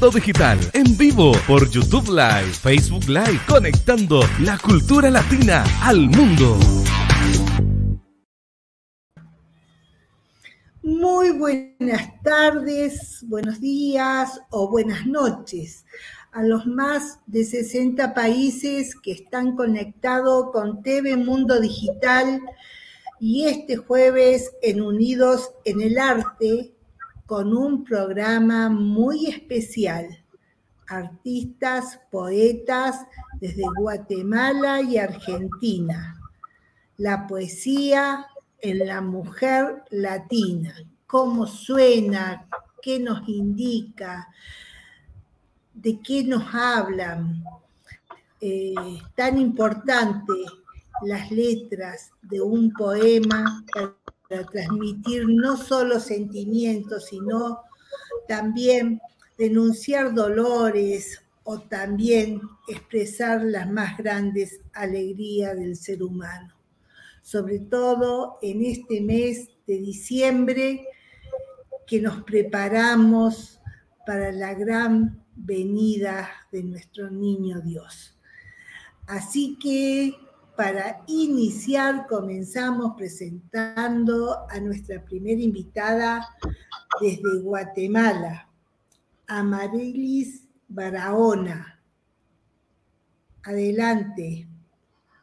Mundo Digital, en vivo por YouTube Live, Facebook Live, conectando la cultura latina al mundo. Muy buenas tardes, buenos días o buenas noches a los más de 60 países que están conectados con TV Mundo Digital y este jueves en Unidos en el Arte con un programa muy especial. Artistas, poetas desde Guatemala y Argentina. La poesía en la mujer latina. ¿Cómo suena? ¿Qué nos indica? ¿De qué nos hablan? Eh, tan importante las letras de un poema para transmitir no solo sentimientos, sino también denunciar dolores o también expresar las más grandes alegrías del ser humano. Sobre todo en este mes de diciembre que nos preparamos para la gran venida de nuestro niño Dios. Así que para iniciar, comenzamos presentando a nuestra primera invitada desde Guatemala, Amarilis Barahona. Adelante.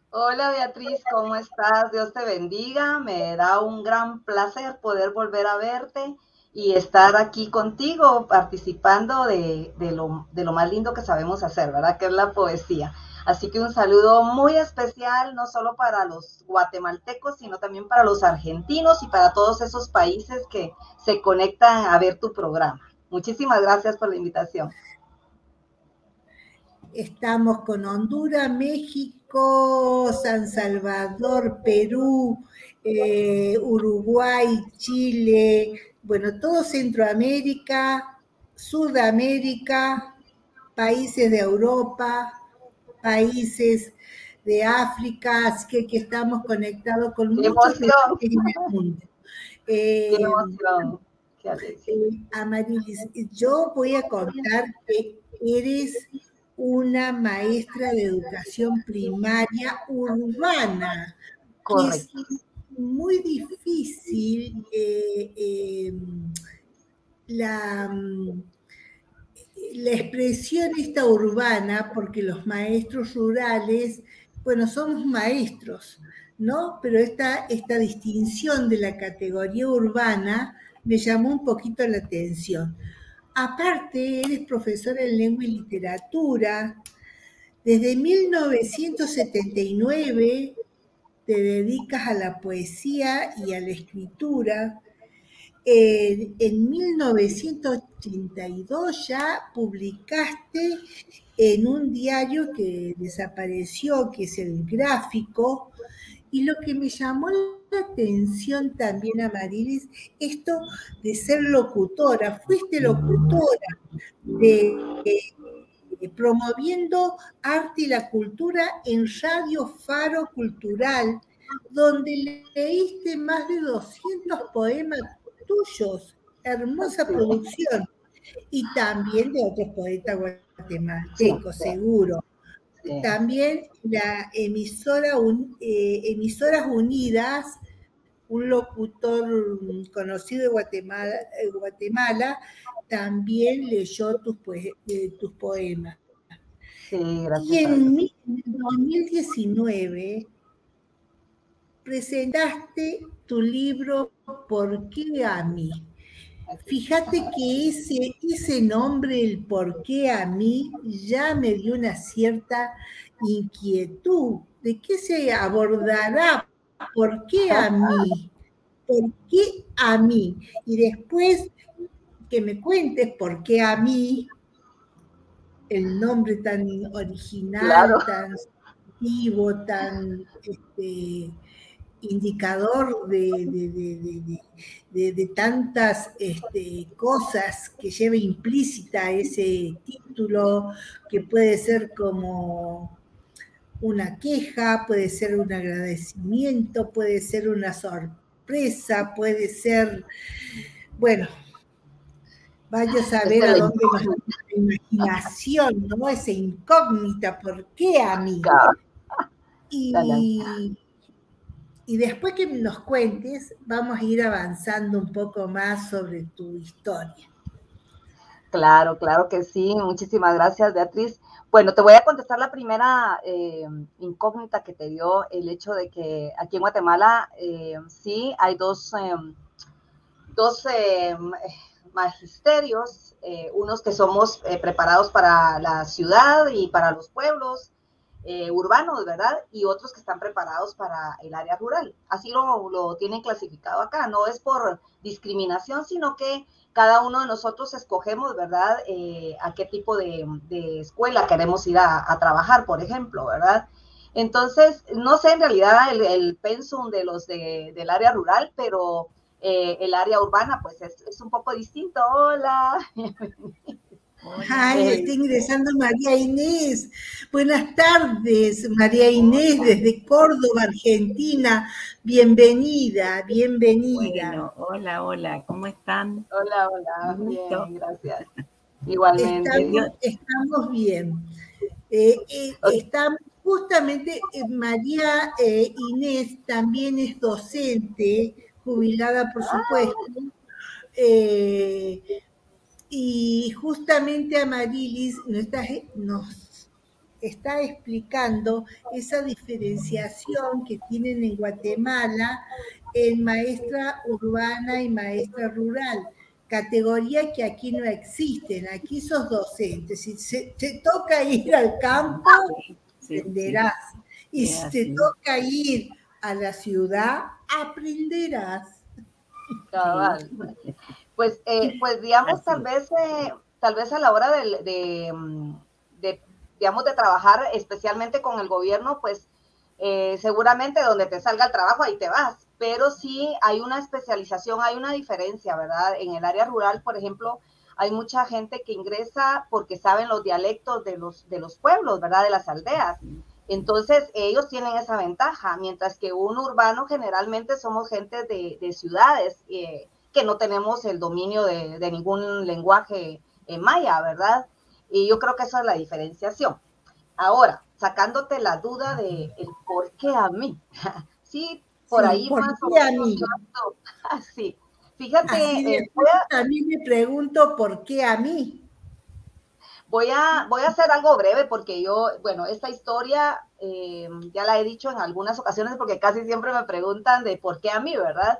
Hola Beatriz, ¿cómo estás? Dios te bendiga. Me da un gran placer poder volver a verte y estar aquí contigo participando de, lo, de lo más lindo que sabemos hacer, ¿verdad? Que es la poesía. Así que un saludo muy especial, no solo para los guatemaltecos, sino también para los argentinos y para todos esos países que se conectan a ver tu programa. Muchísimas gracias por la invitación. Estamos con Honduras, México, San Salvador, Perú, eh, Uruguay, Chile, bueno, todo Centroamérica, Sudamérica, países de Europa, países de África, así que aquí estamos conectados con muchos en el mundo. Eh. Eh, Amarilis, yo voy a contar que eres una maestra de educación primaria urbana. Correcto. Es muy difícil eh, la la expresión esta urbana, porque los maestros rurales, bueno, somos maestros, ¿no? Pero esta, esta distinción de la categoría urbana me llamó un poquito la atención. Aparte, eres profesora en lengua y literatura. Desde 1979 te dedicas a la poesía y a la escritura en 1982 ya publicaste en un diario que desapareció, que es el gráfico, y lo que me llamó la atención también a Marilis, esto de ser locutora, fuiste locutora de, promoviendo arte y la cultura en Radio Faro Cultural, donde leíste más de 200 poemas tuyos, hermosa producción, y también de otros poetas guatemaltecos, seguro. También la emisora eh, Emisoras Unidas, un locutor conocido de Guatemala, eh, Guatemala también leyó tus, eh, tus poemas. y en 2019 presentaste tu libro ¿Por qué a mí? Fíjate que ese, ese nombre, el por qué a mí, ya me dio una cierta inquietud. ¿De qué se abordará? ¿Por qué a mí? ¿Por qué a mí? Y después que me cuentes por qué a mí, el nombre tan original, tan vivo, tan este, indicador de, de, tantas este, cosas que lleva implícita ese título, que puede ser como una queja, puede ser un agradecimiento, puede ser una sorpresa, puede ser, bueno, Vaya a saber a dónde va la imaginación, ¿no? Esa incógnita, ¿por qué a mí? Y, y después que nos cuentes, vamos a ir avanzando un poco más sobre tu historia. Claro, claro que sí. Muchísimas gracias, Beatriz. Bueno, te voy a contestar la primera eh, incógnita que te dio el hecho de que aquí en Guatemala eh, sí hay dos, em, dos em, magisterios, eh, unos que somos preparados para la ciudad y para los pueblos urbanos, ¿verdad? Y otros que están preparados para el área rural. Así lo, lo tienen clasificado acá. No es por discriminación, sino que cada uno de nosotros escogemos, ¿verdad?, eh, a qué tipo de, escuela queremos ir a, trabajar, por ejemplo, ¿verdad? Entonces, no sé en realidad el, pensum de los del área rural, pero eh, el área urbana, pues es, un poco distinto. Hola. Ay, está ingresando María Inés. Buenas tardes, María Inés, desde Córdoba, Argentina. Bienvenida, bienvenida. hola, hola, ¿cómo están? Hola, hola, bien, gracias. Igualmente. Estamos, bien. Eh, eh, estamos, justamente, eh, María Inés también es docente, jubilada, por ah. Y justamente Amarilis nos está, nos está explicando esa diferenciación que tienen en Guatemala en maestra urbana y maestra rural, categoría que aquí no existen, aquí sos docente, si te toca ir al campo, aprenderás, y si te toca ir a la ciudad, aprenderás. Cabal. Pues, eh, pues digamos, tal vez, eh, tal vez a la hora mm, de, digamos, de trabajar especialmente con el gobierno, pues eh, seguramente donde te salga el trabajo, ahí te vas. Pero sí hay una especialización, hay una diferencia, ¿verdad? En el área rural, por ejemplo, hay mucha gente que ingresa porque saben los dialectos de los, de los pueblos, ¿verdad? De las aldeas. Entonces, ellos tienen esa ventaja, mientras que un urbano generalmente somos gente de, de ciudades. Eh, que no tenemos el dominio de, ningún lenguaje en maya, ¿verdad? Y yo creo que esa es la diferenciación. Ahora, sacándote la duda de el por qué a mí. sí, por ahí más o menos. Sí, fíjate. Eh, a, mí me pregunto por qué a mí. Voy a, voy a hacer algo breve porque yo, bueno, esta historia eh, ya la he dicho en algunas ocasiones porque casi siempre me preguntan de por qué a mí, ¿verdad?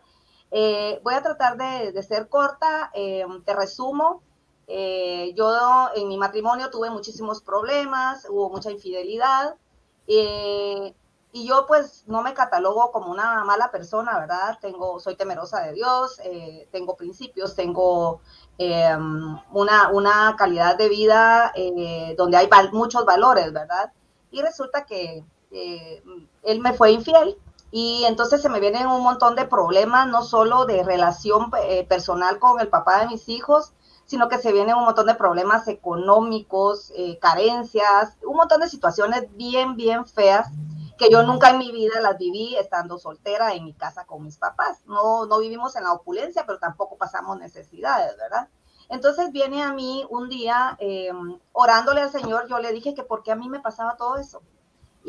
Eh, voy a tratar de, ser corta, eh, te resumo. Eh, yo en mi matrimonio tuve muchísimos problemas, hubo mucha infidelidad y yo pues no me catalogo como una mala persona, ¿verdad? Tengo, soy temerosa de Dios, tengo principios, tengo una, una, calidad de vida donde hay muchos valores, ¿verdad? Y resulta que él me fue infiel y entonces se me vienen un montón de problemas, no solo de relación eh, personal con el papá de mis hijos, sino que se vienen un montón de problemas económicos, eh, carencias, un montón de situaciones bien, bien feas que yo nunca en mi vida las viví estando soltera en mi casa con mis papás. No, no vivimos en la opulencia, pero tampoco pasamos necesidades, ¿verdad? Entonces viene a mí un día em, orándole al Señor, yo le dije que por qué a mí me pasaba todo eso.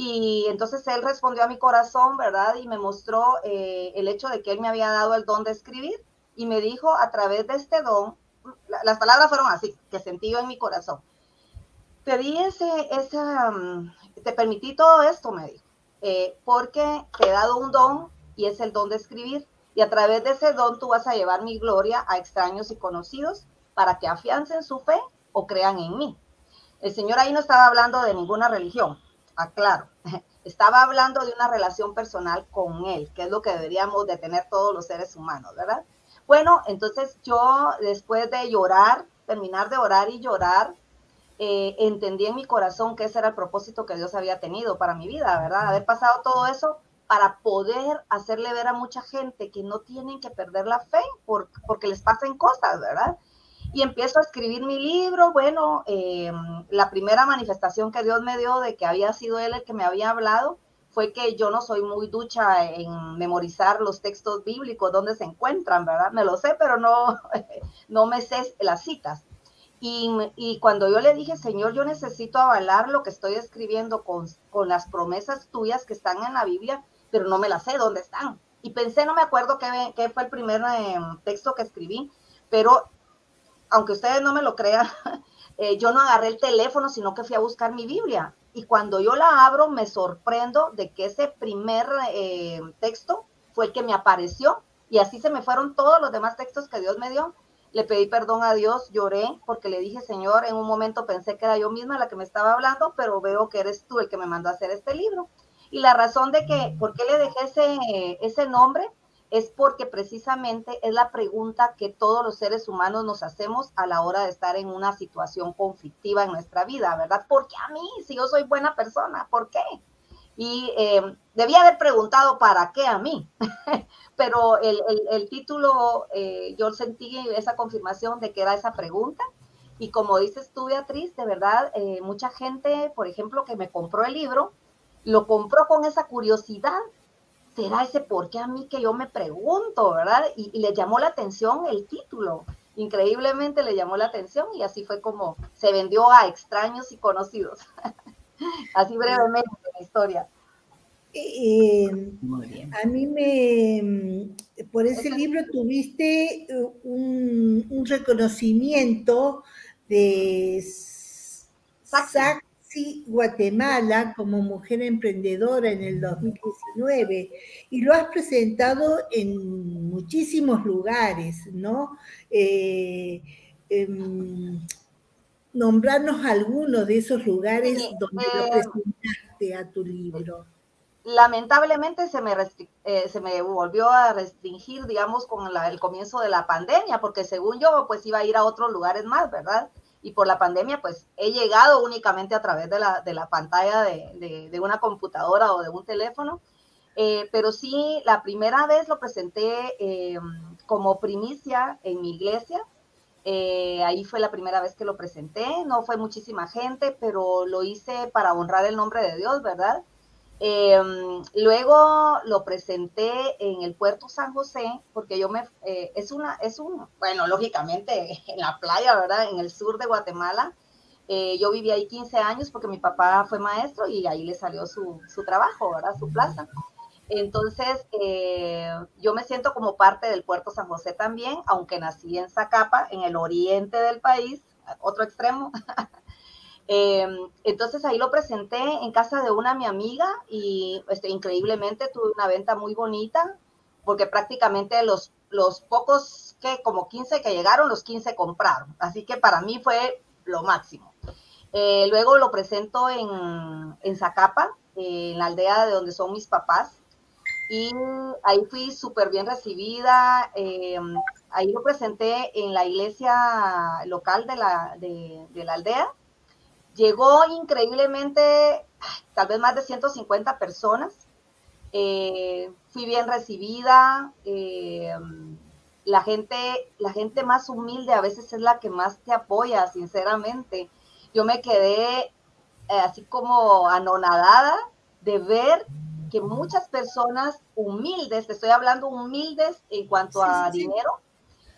Y entonces él respondió a mi corazón, ¿verdad? Y me mostró eh, el hecho de que él me había dado el don de escribir y me dijo a través de este don, las palabras fueron así, que sentí yo en mi corazón. Te di ese, mm, te permití todo esto, me dijo, eh, porque te he dado un don y es el don de escribir. Y a través de ese don tú vas a llevar mi gloria a extraños y conocidos para que afiancen su fe o crean en mí. El Señor ahí no estaba hablando de ninguna religión, aclaro, estaba hablando de una relación personal con él, que es lo que deberíamos de tener todos los seres humanos, ¿verdad? Bueno, entonces yo después de llorar, terminar de orar y llorar, eh, entendí en mi corazón que ese era el propósito que Dios había tenido para mi vida, ¿verdad? Haber pasado todo eso para poder hacerle ver a mucha gente que no tienen que perder la fe porque les pasen cosas, ¿verdad? Y empiezo a escribir mi libro. Bueno, eh, la primera manifestación que Dios me dio de que había sido Él el que me había hablado fue que yo no soy muy ducha en memorizar los textos bíblicos, donde se encuentran, ¿verdad? Me lo sé, pero no, no me sé las citas. Y, y, cuando yo le dije, Señor, yo necesito avalar lo que estoy escribiendo con, con las promesas tuyas que están en la Biblia, pero no me las sé dónde están. Y pensé, no me acuerdo qué, qué fue el primer eh, texto que escribí, pero aunque ustedes no me lo crean, eh, yo no agarré el teléfono, sino que fui a buscar mi Biblia y cuando yo la abro me sorprendo de que ese primer eh, texto fue el que me apareció y así se me fueron todos los demás textos que Dios me dio. Le pedí perdón a Dios, lloré porque le dije, Señor, en un momento pensé que era yo misma la que me estaba hablando, pero veo que eres tú el que me mandó a hacer este libro. Y la razón de que, ¿por qué le dejé ese, ese nombre? Es porque precisamente es la pregunta que todos los seres humanos nos hacemos a la hora de estar en una situación conflictiva en nuestra vida, ¿verdad? ¿Por qué a mí? Si yo soy buena persona, ¿por qué? Y eh, debía haber preguntado para qué a mí, pero el, título, eh, yo sentí esa confirmación de que era esa pregunta. Y como dices tú, Beatriz, de verdad, eh, mucha gente, por ejemplo, que me compró el libro, lo compró con esa curiosidad será ese por qué a mí que yo me pregunto, ¿verdad? Y, le llamó la atención el título. Increíblemente le llamó la atención y así fue como se vendió a extraños y conocidos. así brevemente la historia. Eh, a mí me, por ese libro tuviste un, un reconocimiento de Sac Guatemala como mujer emprendedora en el 2019 y lo has presentado en muchísimos lugares, ¿no? Eh, em, nombrarnos algunos de esos lugares donde lo eh, presentaste a tu libro. Lamentablemente se me, eh, se me volvió a restringir, digamos, con el comienzo de la pandemia, porque según yo, pues iba a ir a otros lugares más, ¿verdad? Y por la pandemia, pues he llegado únicamente a través de la, de la pantalla de, de, una computadora o de un teléfono. Eh, pero sí, la primera vez lo presenté eh, como primicia en mi iglesia. Eh, ahí fue la primera vez que lo presenté. No fue muchísima gente, pero lo hice para honrar el nombre de Dios, ¿verdad? Em, luego lo presenté en el puerto San José, porque yo me, eh, es una, es un, bueno, lógicamente en la playa, ¿verdad? En el sur de Guatemala. Eh, yo viví ahí 15 años porque mi papá fue maestro y ahí le salió su, su trabajo, ¿verdad? Su plaza. Entonces, eh, yo me siento como parte del puerto San José también, aunque nací en Zacapa, en el oriente del país, otro extremo. Em, entonces ahí lo presenté en casa de una mi amiga y este, increíblemente tuve una venta muy bonita porque prácticamente los, los pocos que como 15 que llegaron, los 15 compraron. Así que para mí fue lo máximo. Eh, luego lo presento en, en Zacapa, en la aldea de donde son mis papás. Y ahí fui súper bien recibida. Em, ahí lo presenté en la iglesia local de la, de, de la aldea Llegó increíblemente, tal vez más de 150 personas. Eh, fui bien recibida. Eh, la, gente, la gente más humilde a veces es la que más te apoya, sinceramente. Yo me quedé eh, así como anonadada de ver que muchas personas humildes, te estoy hablando humildes en cuanto a dinero,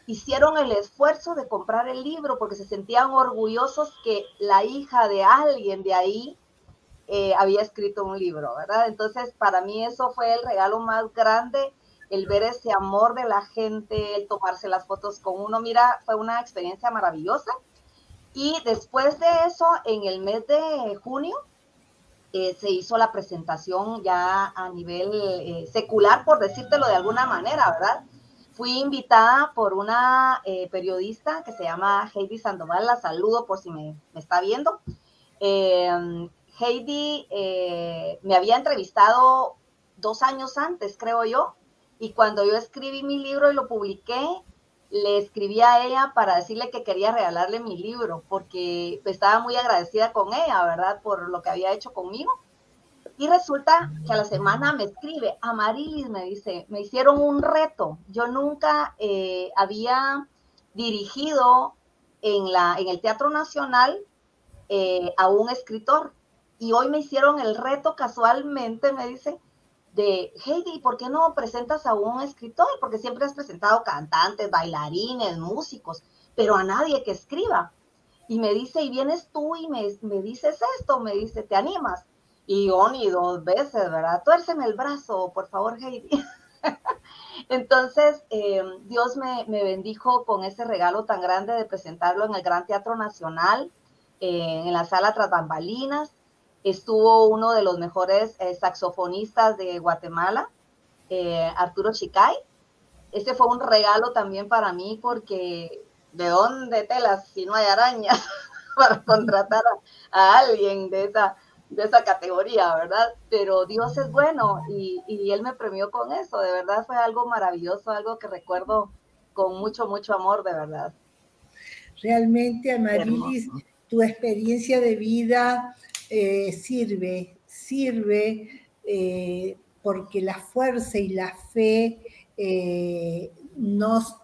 hicieron el esfuerzo de comprar el libro porque se sentían orgullosos que la hija de alguien de ahí eh, había escrito un libro, ¿verdad? Entonces, para mí eso fue el regalo más grande, el ver ese amor de la gente, el tomarse las fotos con uno. Mira, fue una experiencia maravillosa. Y después de eso, en el mes de junio, eh, se hizo la presentación ya a nivel eh, secular, por decírtelo de alguna manera, ¿verdad? Fui invitada por una eh, periodista que se llama Heidi Sandoval, la saludo por si me, está viendo. Em, Heidi eh, me había entrevistado dos años antes, creo yo, y cuando yo escribí mi libro y lo publiqué, le escribí a ella para decirle que quería regalarle mi libro, porque estaba muy agradecida con ella, ¿verdad? Por lo que había hecho conmigo. Y resulta que a la semana me escribe, Amarilis me dice, me hicieron un reto. Yo nunca eh, había dirigido en, la, en el Teatro Nacional eh, a un escritor. y hoy me hicieron el reto casualmente, me dice, de Heidi, ¿por qué no presentas a un escritor? Porque siempre has presentado cantantes, bailarines, músicos, pero a nadie que escriba. Y me dice, y vienes tú y me, me dices esto, me dice, ¿te animas? Y yo ni dos veces, ¿verdad? Tuérceme el brazo, por favor, Heidi. Entonces, eh, Dios me, me, bendijo con ese regalo tan grande de presentarlo en el Gran Teatro Nacional, eh, en la sala Tras Bambalinas. Estuvo uno de los mejores eh, saxofonistas de Guatemala, Arturo Chicay. Ese fue un regalo también para mí porque ¿de dónde telas si no hay arañas para contratar a alguien de esa de esa categoría, ¿verdad? Pero Dios es bueno y, y, Él me premió con eso, de verdad fue algo maravilloso, algo que recuerdo con mucho, mucho amor, de verdad. Realmente, Amarilis, tu experiencia de vida eh, sirve, sirve eh, porque la fuerza y la fe eh, nos,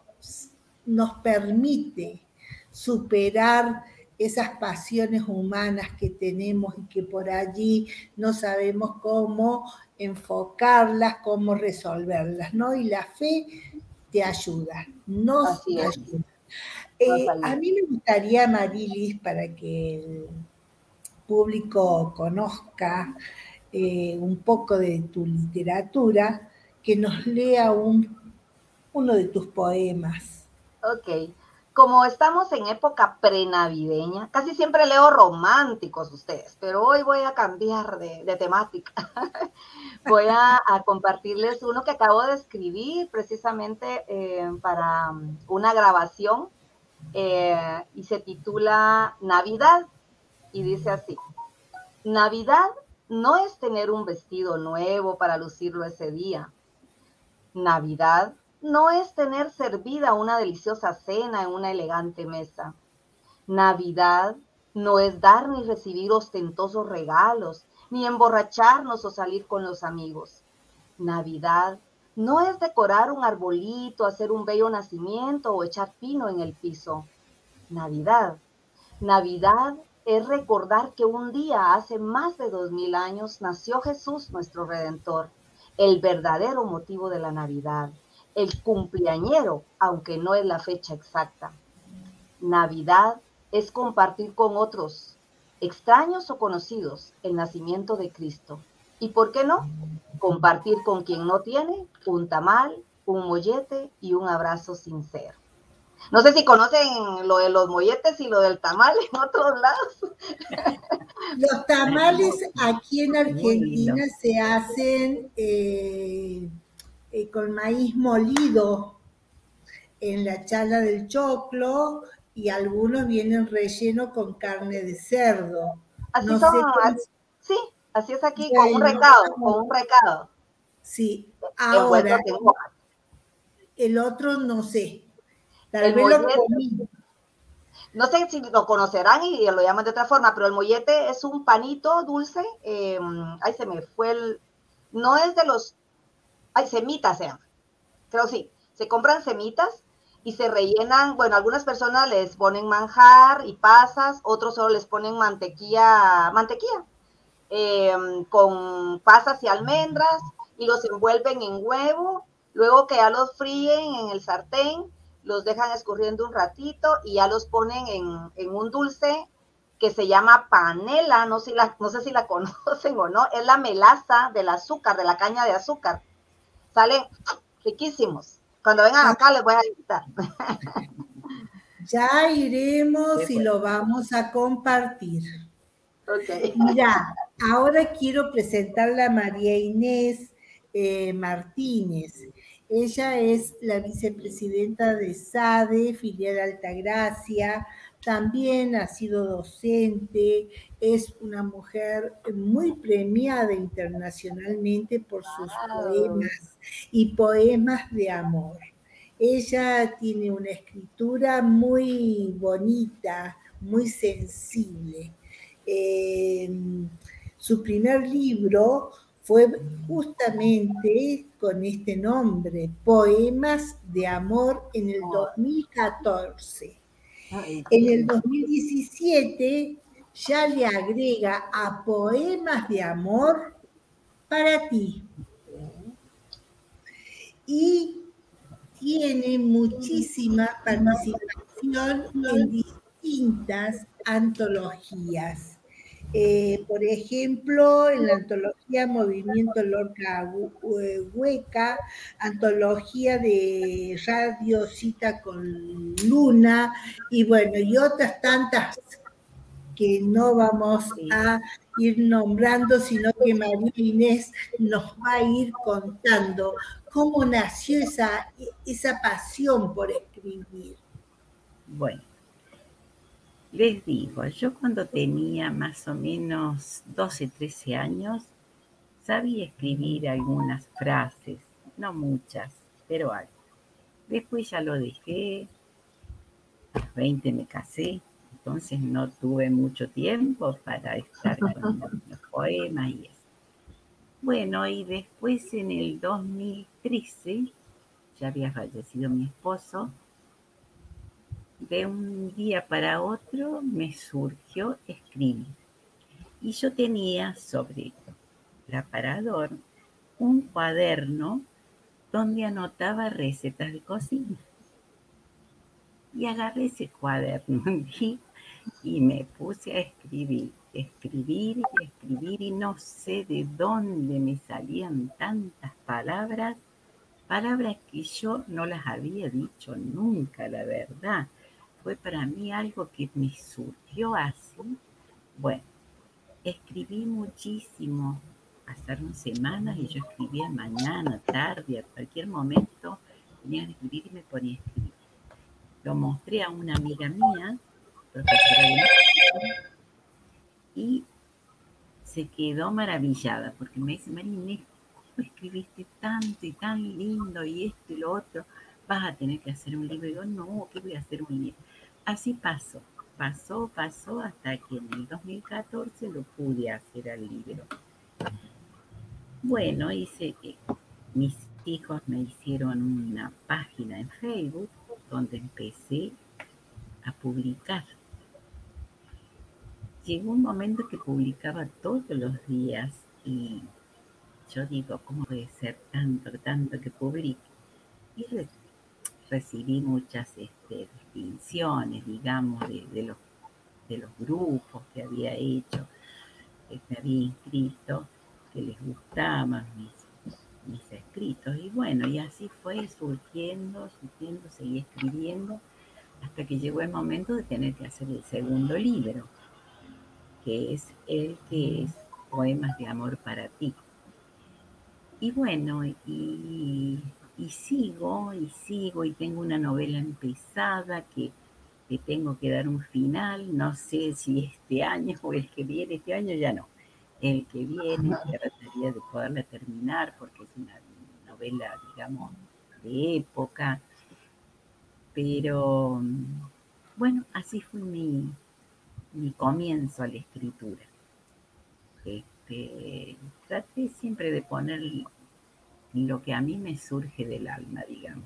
nos permite superar esas pasiones humanas que tenemos y que por allí no sabemos cómo enfocarlas, cómo resolverlas, ¿no? Y la fe te ayuda, nos ayuda. Eh, a mí me gustaría, Marilis, para que el público conozca eh, un poco de tu literatura, que nos lea un, uno de tus poemas. Ok como estamos en época prenavideña, casi siempre leo románticos ustedes, pero hoy voy a cambiar de, temática. voy a, compartirles uno que acabo de escribir precisamente eh, para um, una grabación eh, y se titula Navidad y dice así, Navidad no es tener un vestido nuevo para lucirlo ese día. Navidad no es tener servida una deliciosa cena en una elegante mesa. Navidad no es dar ni recibir ostentosos regalos, ni emborracharnos o salir con los amigos. Navidad no es decorar un arbolito, hacer un bello nacimiento o echar pino en el piso. Navidad. Navidad es recordar que un día, hace más de dos mil años, nació Jesús, nuestro Redentor, el verdadero motivo de la Navidad el cumpleañero, aunque no es la fecha exacta. Navidad es compartir con otros, extraños o conocidos, el nacimiento de Cristo. ¿Y por qué no? Compartir con quien no tiene un tamal, un mollete y un abrazo sincero. No sé si conocen lo de los molletes y lo del tamal en otros lados. Los tamales aquí en Argentina se hacen eh, eh, con maíz molido en la chala del choclo y algunos vienen relleno con carne de cerdo. Así son, sí, así es aquí, con un recado, con un recado. Sí, ahora el otro no sé, tal vez lo comí. No sé si lo conocerán y lo llaman de otra forma, pero el mollete es un panito dulce. Eh, ahí se me fue el. No es de los hay semitas sean, creo sí, se compran semitas y se rellenan, bueno, algunas personas les ponen manjar y pasas, otros solo les ponen mantequilla, mantequilla, em, con pasas y almendras y los envuelven en huevo, luego que ya los fríen en el sartén, los dejan escurriendo un ratito y ya los ponen en, un dulce que se llama panela, no sé si la conocen o no, es la melaza del azúcar, de la caña de azúcar salen riquísimos. Cuando vengan acá les voy a invitar. Ya iremos y lo vamos a compartir. Okay. Mira, ahora quiero presentarle a María Inés eh, Martínez. Ella es la vicepresidenta de SADE, filial Altagracia, también ha sido docente, es una mujer muy premiada internacionalmente por sus poemas y poemas de amor. Ella tiene una escritura muy bonita, muy sensible. Eh, su primer libro fue justamente con este nombre, Poemas de Amor en el 2014. En el 2017 ya le agrega a poemas de amor para ti. Y tiene muchísima participación en distintas antologías. Eh, por ejemplo, en la antología Movimiento Lorca Hueca, antología de Radio Cita con Luna, y bueno, y otras tantas que no vamos a ir nombrando, sino que María Inés nos va a ir contando cómo nació esa, esa pasión por escribir. Bueno, les digo, yo cuando tenía más o menos 12, 13 años, sabía escribir algunas frases, no muchas, pero algo. Después ya lo dejé, a los 20 me casé, entonces no tuve mucho tiempo para estar con los poemas y eso. Bueno, y después en el 2013, ya había fallecido mi esposo, de un día para otro me surgió escribir. Y yo tenía sobre el aparador un cuaderno donde anotaba recetas de cocina. Y agarré ese cuaderno y me puse a escribir, escribir y escribir y no sé de dónde me salían tantas palabras, palabras que yo no las había dicho nunca, la verdad fue para mí algo que me surgió así. Bueno, escribí muchísimo. Pasaron semanas y yo escribía mañana, tarde, a cualquier momento. Tenía que escribir y me ponía a escribir. Lo mostré a una amiga mía, profesora y se quedó maravillada porque me dice, Marinés, ¿cómo escribiste tanto y tan lindo y esto y lo otro? Vas a tener que hacer un libro. Y yo, no, ¿qué voy a hacer un libro? Así pasó, pasó, pasó hasta que en el 2014 lo pude hacer al libro. Bueno, hice que mis hijos me hicieron una página en Facebook donde empecé a publicar. Llegó un momento que publicaba todos los días y yo digo, ¿cómo puede ser tanto, tanto que publique? Y recibí muchas este, distinciones, digamos, de, los, de los grupos que había hecho, que me había inscrito, que les gustaban mis, mis escritos. Y bueno, y así fue surgiendo, surgiendo, seguí escribiendo, hasta que llegó el momento de tener que hacer el segundo libro, que es el que es Poemas de Amor para ti. Y bueno, y y sigo y sigo y tengo una novela empezada que, que tengo que dar un final, no sé si este año o el que viene, este año ya no, el que viene trataría de poderla terminar porque es una novela, digamos, de época, pero bueno, así fue mi, mi comienzo a la escritura. Este, traté siempre de poner lo que a mí me surge del alma, digamos.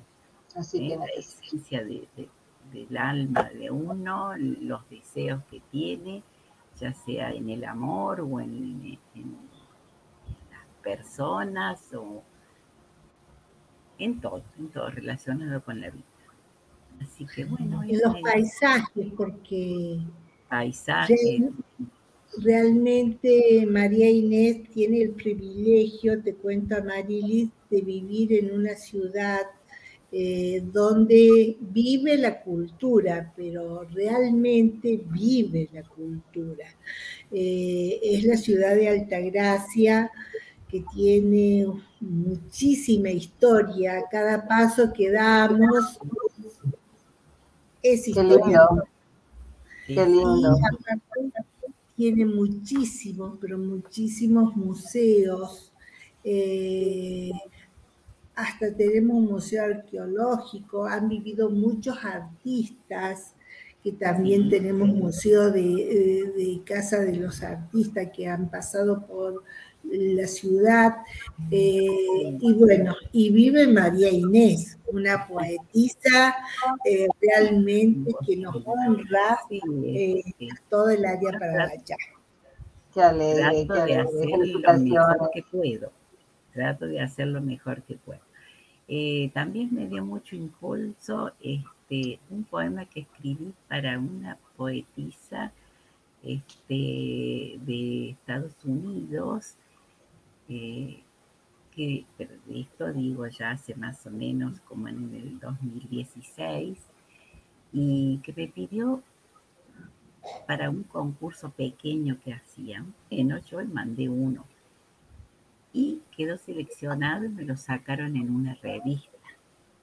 Así que la esencia del alma de uno, los deseos que tiene, ya sea en el amor o en, las personas o en todo, en todo relacionado con la vida. Así que bueno. En los paisajes, porque paisajes. Realmente María Inés tiene el privilegio, te cuento a Marilis, de vivir en una ciudad eh, donde vive la cultura, pero realmente vive la cultura. Eh, es la ciudad de Altagracia que tiene muchísima historia. Cada paso que damos es historia. Qué lindo tiene muchísimos, pero muchísimos museos. Eh, hasta tenemos un museo arqueológico, han vivido muchos artistas, que también tenemos museo de, eh, de, Casa de los Artistas que han pasado por la ciudad. Eh, y bueno, y vive María Inés, una poetisa eh, realmente que nos honra eh, todo el área para allá. Qué alegre, lo mejor que puedo. Trato de hacer lo mejor que puedo. también me dio mucho impulso este, un poema que escribí para una poetisa este, de Estados Unidos eh, que, esto digo ya hace más o menos como en el 2016, y que me pidió para un concurso pequeño que hacían, yo le mandé uno, y quedó seleccionado y me lo sacaron en una revista.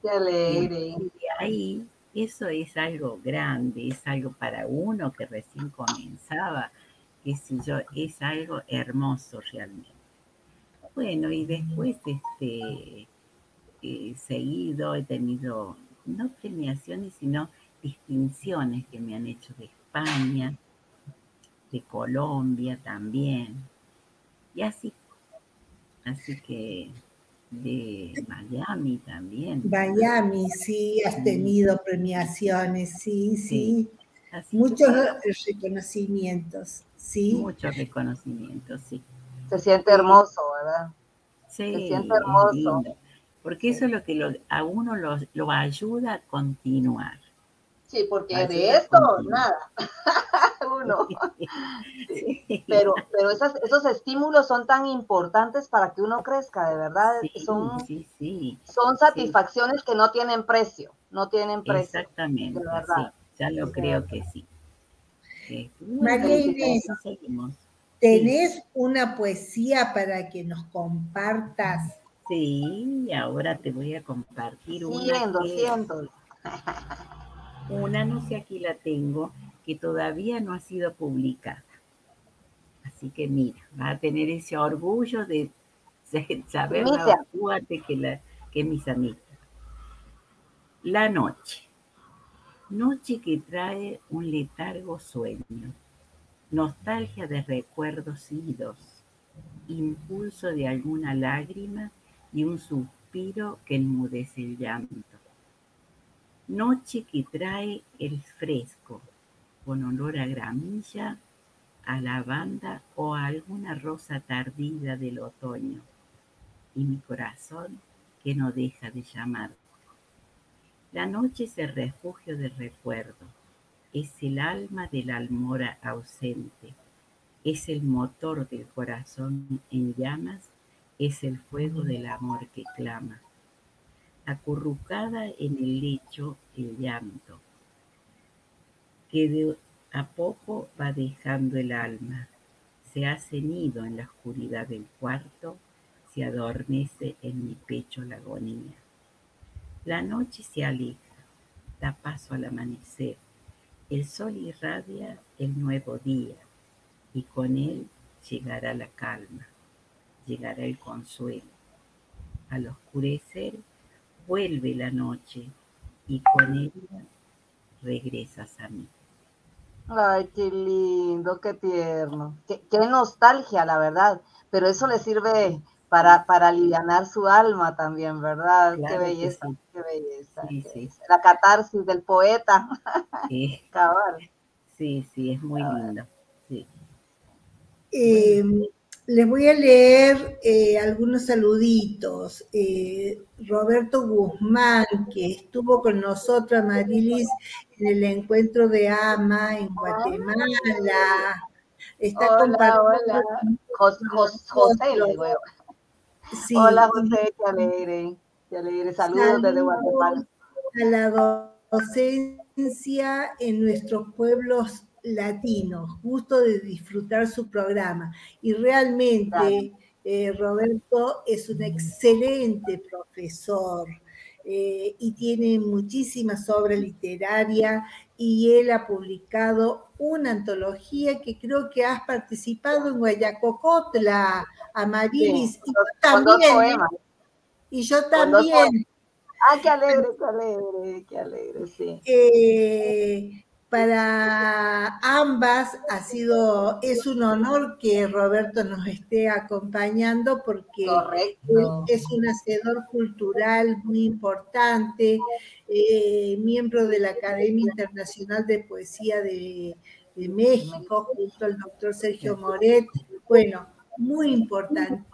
Qué alegre. Y ahí, eso es algo grande, es algo para uno que recién comenzaba, que si yo, es algo hermoso realmente. Bueno, y después, este, eh, seguido, he tenido no premiaciones, sino distinciones que me han hecho de España, de Colombia también, y así. Así que de Miami también. Miami, sí, has tenido premiaciones, sí, sí. Muchos reconocimientos, sí. Muchos reconocimientos, sí. Se siente hermoso, ¿verdad? Sí, se siente hermoso. porque eso es lo que a uno lo, ayuda a continuar. Sí, porque de esto nada. uno. Pero, pero esos estímulos son tan importantes para que uno crezca, de verdad. son, son satisfacciones que no tienen precio, no tienen precio. Exactamente, ya lo creo que sí. María Inés, seguimos. ¿Tenés una poesía para que nos compartas? Sí, ahora te voy a compartir una. Siendo, siendo. Una, no sé, aquí la tengo, que todavía no ha sido publicada. Así que mira, va a tener ese orgullo de saber la que, la, que mis amigas. La noche. Noche que trae un letargo sueño nostalgia de recuerdos idos, impulso de alguna lágrima y un suspiro que enmudece el llanto. Noche que trae el fresco, con olor a gramilla, a lavanda o a alguna rosa tardida del otoño, y mi corazón que no deja de llamar. La noche es el refugio de recuerdo, es el alma de la almora ausente, es el motor del corazón en llamas, es el fuego del amor que clama. Acurrucada en el lecho el llanto, que de a poco va dejando el alma, se ha cenido en la oscuridad del cuarto, se adormece en mi pecho la agonía. La noche se aleja, da paso al amanecer, el sol irradia el nuevo día y con él llegará la calma, llegará el consuelo. Al oscurecer vuelve la noche y con ella regresas a mí. Ay, qué lindo, qué tierno, qué, nostalgia, la verdad, pero eso le sirve para, para aliviar su alma también, ¿verdad? qué belleza, qué belleza. La catarsis del poeta. Sí. Sí, sí, es muy lindo. Eh, les voy a leer eh, algunos saluditos. Eh, Roberto Guzmán, que estuvo con nosotros, Marilis, en el encuentro de AMA en Guatemala. Está hola, hola. José, José, Hola José, qué alegre, qué alegre. Saludos, desde Guatemala. A la docencia en nuestros pueblos latinos, gusto de disfrutar su programa. Y realmente eh, Roberto es un excelente profesor. Eh, y tiene muchísimas obras literarias y él ha publicado una antología que creo que has participado en Guayacocotla, Amarilis, y yo también. Y yo también. Ah, qué alegre, qué alegre, qué alegre, sí. Eh, Para ambas ha sido, es un honor que Roberto nos esté acompañando porque es un hacedor cultural muy importante, eh, miembro de la Academia Internacional de Poesía de, de México, junto al doctor Sergio Moret. Bueno, muy importante.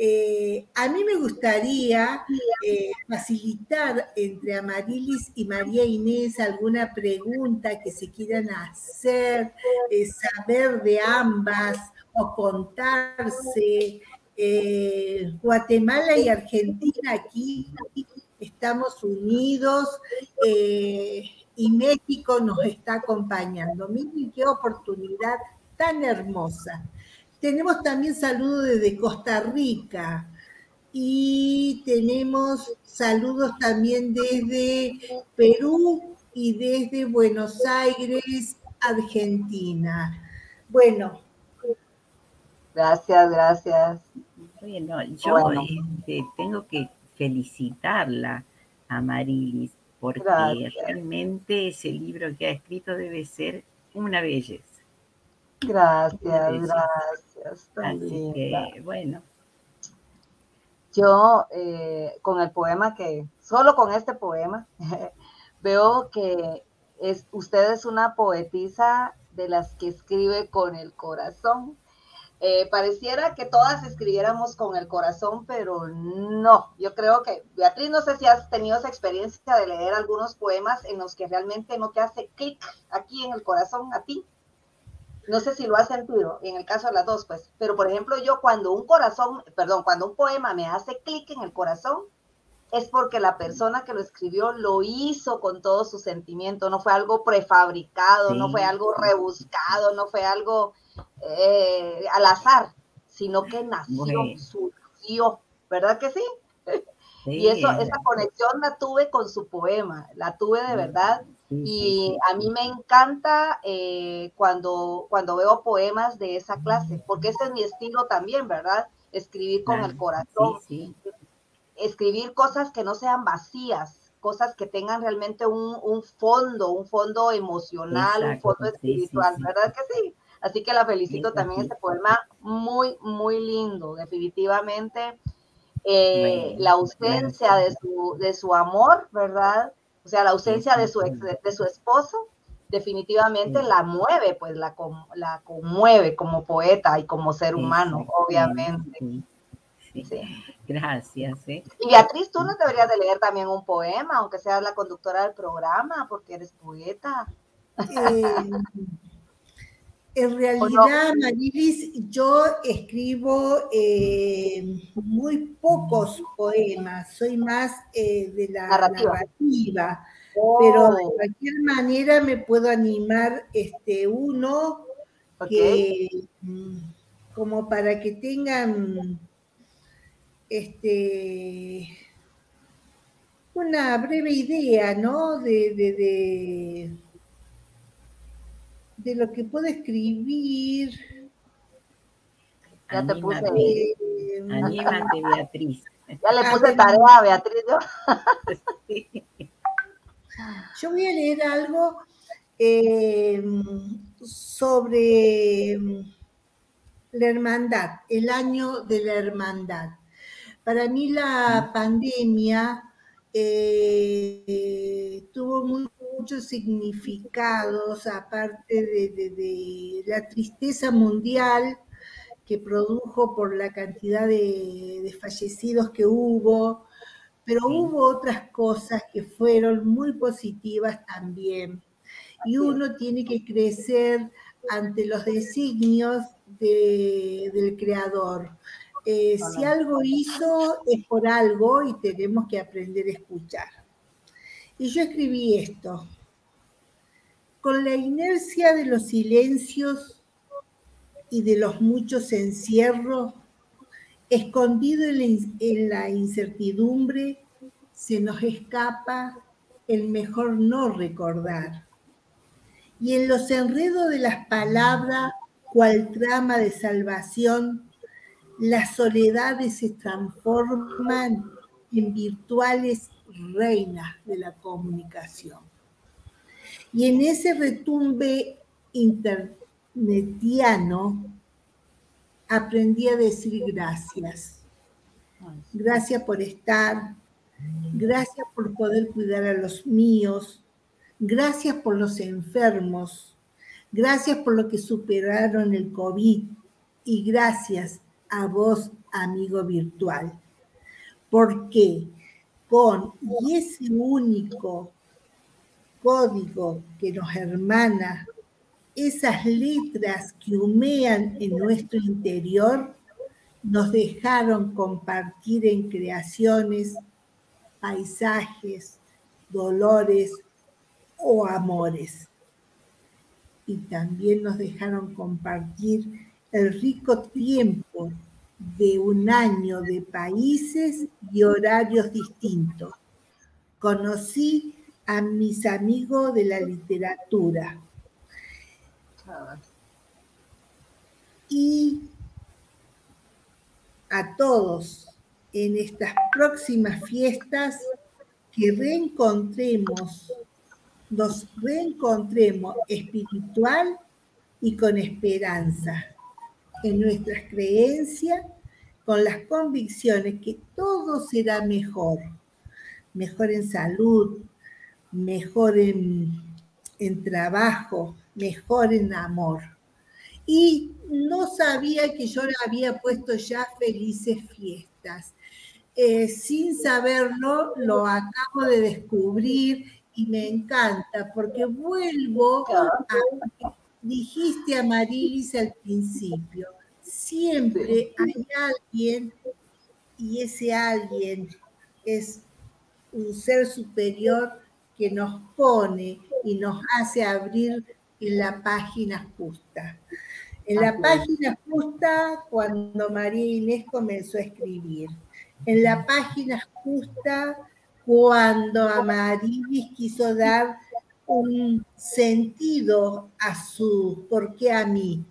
Eh, a mí me gustaría eh, facilitar entre Amarilis y María Inés alguna pregunta que se quieran hacer, eh, saber de ambas o contarse. Guatemala y Argentina aquí estamos unidos y México nos está acompañando. Miren qué oportunidad tan hermosa. Tenemos también saludos desde Costa Rica y tenemos saludos también desde Perú y desde Buenos Aires, Argentina. Bueno. Gracias, gracias. Bueno, yo este, tengo que felicitarla a Marilis porque realmente ese libro que ha escrito debe ser una belleza. Gracias, gracias. Así que, bueno. Yo, eh, con el poema que, solo con este poema, veo que es, usted es una poetisa de las que escribe con el corazón. Eh, pareciera que todas escribiéramos con el corazón, pero no. Yo creo que, Beatriz, no sé si has tenido esa experiencia de leer algunos poemas en los que realmente no te hace clic aquí en el corazón a ti. No sé si lo has sentido, en el caso de las dos, pues. Pero, por ejemplo, yo cuando un corazón, perdón, cuando un poema me hace clic en el corazón, es porque la persona que lo escribió lo hizo con todo su sentimiento, no fue algo prefabricado, no fue algo rebuscado, no fue algo eh, al azar, sino que nació, surgió, ¿verdad que sí? Y eso, esa conexión la tuve con su poema, la tuve de verdad y a mí me encanta eh, cuando, cuando veo poemas de esa clase, porque ese es mi estilo también, ¿verdad? Escribir con el corazón, escribir cosas que no sean vacías, cosas que tengan realmente un, fondo, un fondo emocional, un fondo espiritual, ¿verdad que sí? Así que la felicito también este poema, muy, muy lindo, definitivamente. Eh, la ausencia de, su, de su amor, ¿verdad? O sea, la ausencia de su, de su esposo definitivamente la mueve, pues la, la conmueve como poeta y como ser humano, obviamente. Sí. Gracias. ¿eh? Y Beatriz, tú no deberías de leer también un poema, aunque seas la conductora del programa, porque eres poeta. Eh, en realidad, Marilis, yo escribo eh, muy pocos poemas, soy más eh, de la narrativa, pero de oh. cualquier manera me puedo animar este uno que, mm, como para que tengan este una breve idea, ¿no? de de lo que puedo escribir. Ya te puse. Anímate, Beatriz. Ya le puse tarea a Beatriz. Yo voy a leer algo eh, sobre la hermandad, el año de la hermandad. Para mí la pandemia eh, tuvo muchos significados, aparte de, la tristeza mundial que produjo por la cantidad de, fallecidos que hubo, pero hubo otras cosas que fueron muy positivas también. Y uno tiene que crecer ante los designios del Creador. Eh, si algo hizo es por algo y tenemos que aprender a escuchar. Y yo escribí esto. Con la inercia de los silencios y de los muchos encierros, escondido en la incertidumbre, se nos escapa el mejor no recordar. Y en los enredos de las palabras, cual trama de salvación, las soledades se transforman en virtuales reinas de la comunicación. Y en ese retumbe internetiano aprendí a decir gracias. Gracias por estar, gracias por poder cuidar a los míos, gracias por los enfermos, gracias por lo que superaron el COVID y gracias a vos, amigo virtual. Porque con ese único código que nos hermana, esas letras que humean en nuestro interior, nos dejaron compartir en creaciones, paisajes, dolores o amores. Y también nos dejaron compartir el rico tiempo de un año de países y horarios distintos. Conocí a mis amigos de la literatura. Y a todos en estas próximas fiestas que reencontremos, nos reencontremos espiritual y con esperanza en nuestras creencias, con las convicciones que todo será mejor, mejor en salud, mejor en, trabajo, mejor en amor. Y no sabía que yo le había puesto ya felices fiestas. Eh, sin saberlo, lo acabo de descubrir y me encanta porque vuelvo a dijiste a Marilis al principio, siempre hay alguien y ese alguien es un ser superior que nos pone y nos hace abrir en la página justa. En la página justa cuando María Inés comenzó a escribir. En la página justa cuando a Marilis quiso dar un sentido a su por qué a mí.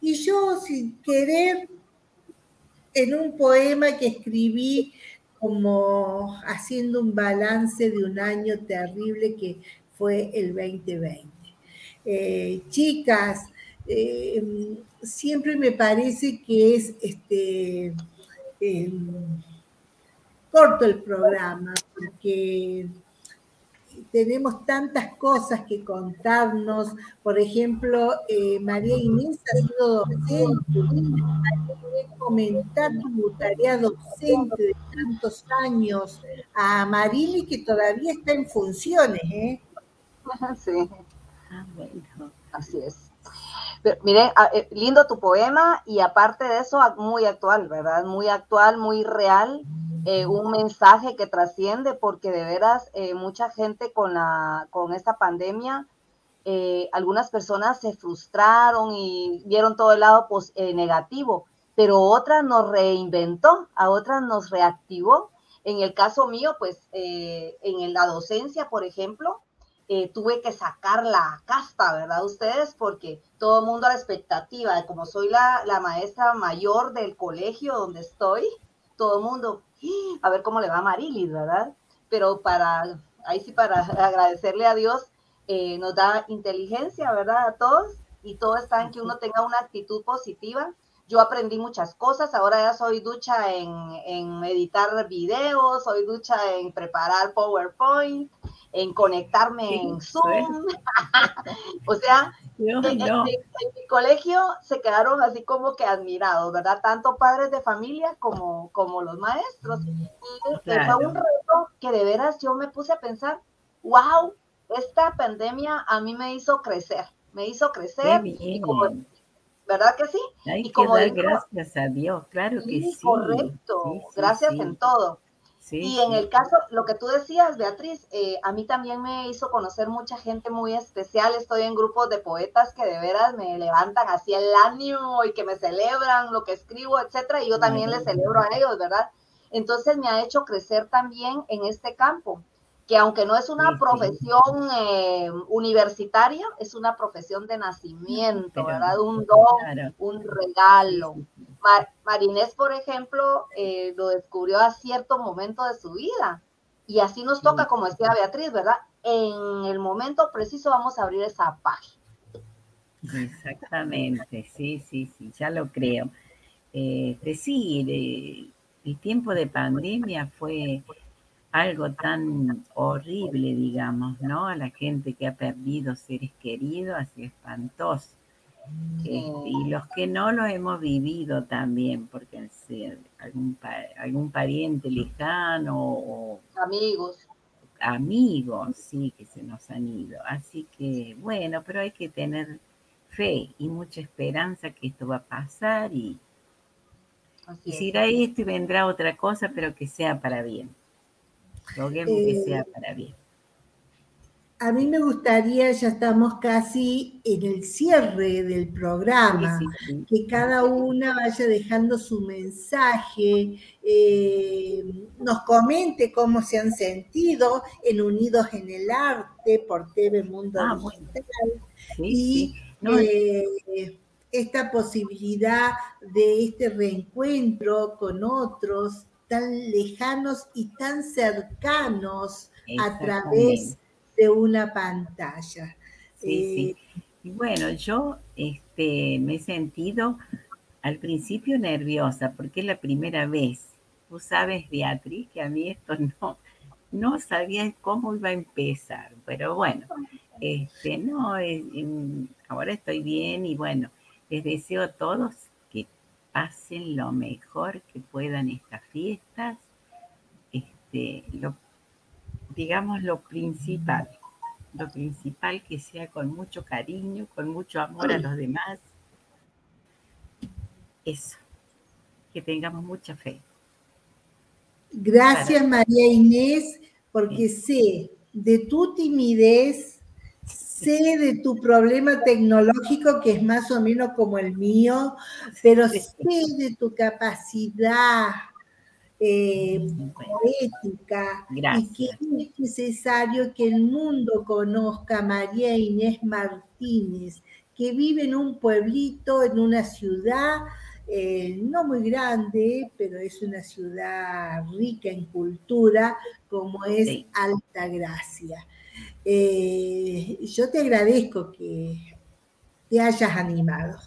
Y yo sin querer, en un poema que escribí como haciendo un balance de un año terrible que fue el 2020. Eh, chicas, eh, siempre me parece que es este em, corto el programa, porque tenemos tantas cosas que contarnos. Por ejemplo, eh, María Inés ha sido docente. comentar tu tarea docente de tantos años a Marili, que todavía está en funciones. ¿eh? Sí. Ah, bueno. Así es. Miren, ah, eh, lindo tu poema y aparte de eso, muy actual, ¿verdad? Muy actual, muy real. Eh, un mensaje que trasciende, porque de veras eh, mucha gente con, la, con esta pandemia, eh, algunas personas se frustraron y vieron todo el lado pues, negativo, pero otras nos reinventó, a otras nos reactivó. En el caso mío, pues en la docencia, por ejemplo, tuve que sacar la casta, ¿verdad? Ustedes, porque todo el mundo a la expectativa, como soy la, la maestra mayor del colegio donde estoy, todo el mundo, a ver cómo le va a Marilis, ¿verdad? Pero para, ahí sí, para agradecerle a Dios, eh, nos da inteligencia, ¿verdad? A todos, y todo está en que uno tenga una actitud positiva. Yo aprendí muchas cosas, ahora ya soy ducha en, en editar videos, soy ducha en preparar PowerPoint, en conectarme en Zoom. o sea, en, mi colegio se quedaron así como que admirados, ¿verdad? Tanto padres de familia como, como los maestros. Y fue un reto que de veras yo me puse a pensar, wow, esta pandemia a mí me hizo crecer, me hizo crecer. ¿Verdad que sí? Hay y como gracias a Dios, claro que sí. Correcto, gracias en todo y en el caso, lo que tú decías, Beatriz, eh, a mí también me hizo conocer mucha gente muy especial. Estoy en grupos de poetas que de veras me levantan así el ánimo y que me celebran lo que escribo, etcétera, y yo también les celebro a ellos, ¿verdad? Entonces me ha hecho crecer también en este campo que aunque no es una profesión eh, universitaria, es una profesión de nacimiento, ¿verdad? Un don, un regalo. Marinés, por ejemplo, eh, lo descubrió a cierto momento de su vida. Y así nos toca, como decía Beatriz, ¿verdad? en el momento preciso vamos a abrir esa página. Exactamente, sí, sí, sí, ya lo creo. Eh, sí, el tiempo de pandemia fue algo tan horrible, digamos, ¿no? A la gente que ha perdido seres queridos, así espantoso. Este, y los que no lo hemos vivido también, porque algún, algún pariente lejano o amigos. Amigos, sí, que se nos han ido. Así que, bueno, pero hay que tener fe y mucha esperanza que esto va a pasar y, y si irá esto y vendrá otra cosa, pero que sea para bien. Roguemos que sea eh, para bien. A mí me gustaría, ya estamos casi en el cierre del programa, que cada una vaya dejando su mensaje, eh, nos comente cómo se han sentido en Unidos en el Arte por TV Mundo ah, y eh, esta posibilidad de este reencuentro con otros tan lejanos y tan cercanos a través de una pantalla. Sí, sí. Eh, bueno, yo este, me he sentido al principio nerviosa porque es la primera vez. Tú sabes, Beatriz, que a mí esto no, no sabía cómo iba a empezar, pero bueno, este, no, ahora estoy bien y bueno, les deseo a todos pasen lo mejor que puedan estas fiestas, este, lo, digamos lo principal, lo principal que sea con mucho cariño, con mucho amor a los demás. Eso, que tengamos mucha fe. Gracias María Inés, porque sé de tu timidez, sé de tu problema tecnológico que es más o menos como el mío, pero sé de tu capacidad eh, poética y que es necesario que el mundo conozca a María Inés Martínez, que vive en un pueblito, en una ciudad eh, no muy grande, pero es una ciudad rica en cultura, como es Alta Gracia. Eh, yo te agradezco que te hayas animado.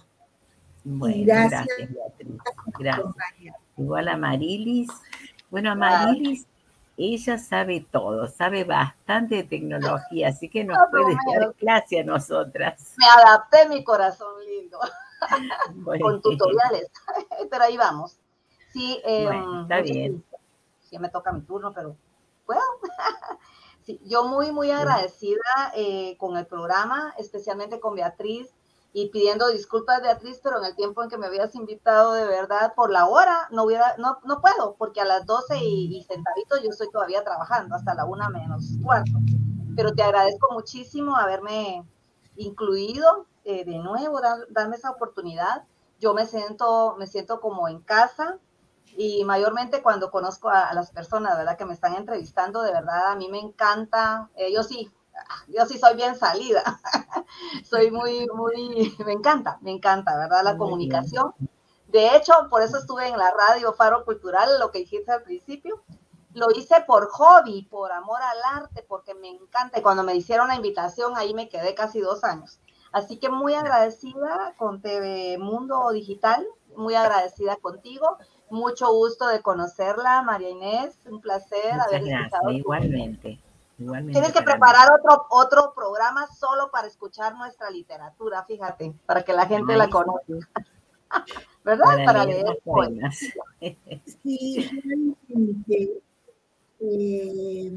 gracias, Beatriz. Gracias. Igual a Marilis. Bueno, a Marilis, ella sabe todo, sabe bastante de tecnología, así que nos puede dar clase a nosotras. Me adapté mi corazón lindo con tutoriales, pero ahí vamos. Sí, em, está bien. Sí, me toca mi turno, pero puedo. sí, yo muy, muy agradecida eh, con el programa, especialmente con Beatriz y pidiendo disculpas, Beatriz, pero en el tiempo en que me habías invitado de verdad por la hora, no hubiera, no, no puedo, porque a las 12 y, y yo estoy todavía trabajando hasta la una menos cuarto. Pero te agradezco muchísimo haberme incluido eh, de nuevo, darme esa oportunidad. Yo me siento, me siento como en casa y mayormente cuando conozco a, las personas, ¿verdad? Que me están entrevistando, de verdad, a mí me encanta. ellos sí, yo sí soy bien salida, soy muy, muy, me encanta, me encanta, ¿verdad? La comunicación. De hecho, por eso estuve en la radio Faro Cultural, lo que dijiste al principio. Lo hice por hobby, por amor al arte, porque me encanta. Y cuando me hicieron la invitación, ahí me quedé casi dos años. Así que muy agradecida con TV Mundo Digital, muy agradecida contigo. Mucho gusto de conocerla, María Inés. Un placer haber estado. Igualmente. Tienes que preparar otro, otro programa solo para escuchar nuestra literatura, fíjate, para que la gente la conozca. ¿Verdad? Para, leer Sí, eh,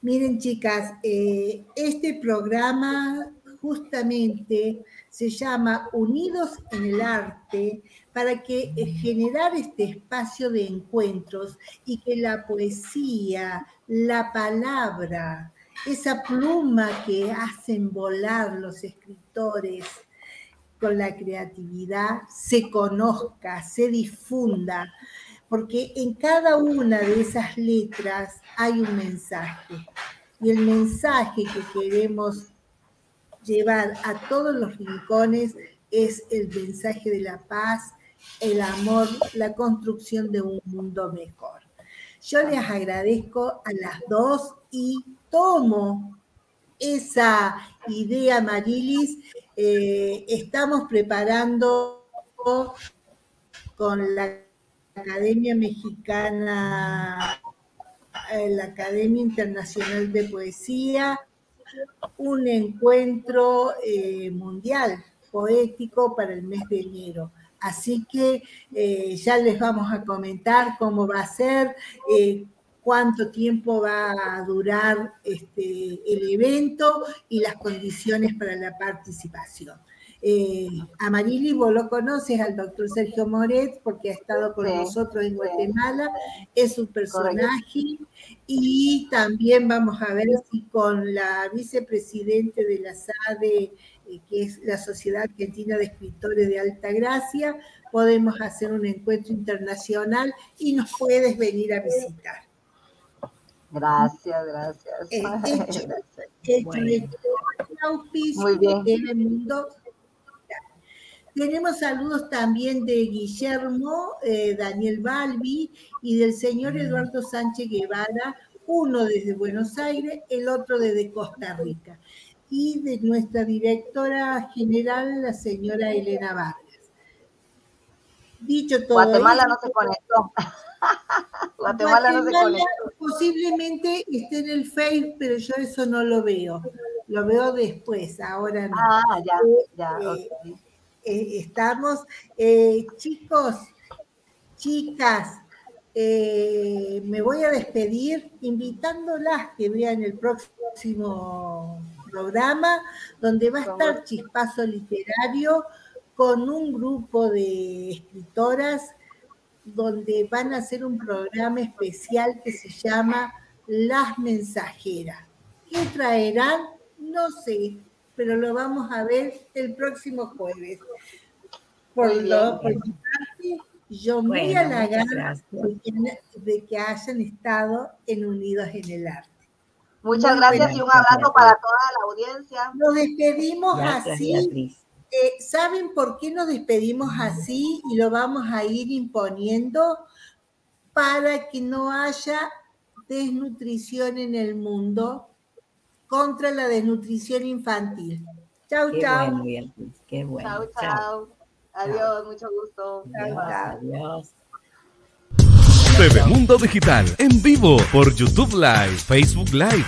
miren, chicas, eh, este programa justamente se llama Unidos en el Arte para que eh, generar este espacio de encuentros y que la poesía, la palabra, esa pluma que hacen volar los escritores con la creatividad, se conozca, se difunda, porque en cada una de esas letras hay un mensaje. Y el mensaje que queremos llevar a todos los rincones es el mensaje de la paz, el amor, la construcción de un mundo mejor. Yo les agradezco a las dos y tomo esa idea, Marilis. Eh, estamos preparando con la Academia Mexicana, eh, la Academia Internacional de Poesía, un encuentro eh, mundial poético para el mes de enero. Así que eh, ya les vamos a comentar cómo va a ser, eh, cuánto tiempo va a durar este, el evento y las condiciones para la participación. Eh, Amarili, vos lo conoces al doctor Sergio Moret porque ha estado con nosotros en Guatemala, es un personaje. Y también vamos a ver si con la vicepresidente de la SADE que es la Sociedad Argentina de Escritores de Alta Gracia, podemos hacer un encuentro internacional y nos puedes venir a visitar. Gracias, gracias. Eh, hecho, hecho bueno. Muy bien. mundo. Tenemos saludos también de Guillermo, eh, Daniel Balbi y del señor Mm. Eduardo Sánchez Guevara, uno desde Buenos Aires, el otro desde Costa Rica y de nuestra directora general, la señora Elena Vargas. Dicho todo Guatemala esto, no se conectó. Guatemala, no se conectó. Posiblemente esté en el Face, pero yo eso no lo veo. Lo veo después, ahora no. Ah, ya, ya, Eh, ok. eh, estamos, eh, chicos, chicas, eh, me voy a despedir invitándolas que vean el próximo programa, donde va a estar Chispazo Literario con un grupo de escritoras, donde van a hacer un programa especial que se llama Las Mensajeras. ¿Qué traerán? No sé, pero lo vamos a ver el próximo jueves. Por, Muy lo, bien. por mi parte, yo muy Bueno, halagada muchas gracias. de que, de que hayan estado en Unidos en el Arte. Muchas Muy gracias buenas y un abrazo para toda la audiencia. Nos despedimos Gracias, así. Beatriz. Eh, ¿Saben por qué nos despedimos así y lo vamos a ir imponiendo? Para que no haya desnutrición en el mundo contra la desnutrición infantil. Chau, Qué chau. bueno, qué bueno. Chao, Chao. chao. Adiós, mucho gusto. Adiós. TV Mundo Digital en vivo por YouTube Live, Facebook Live.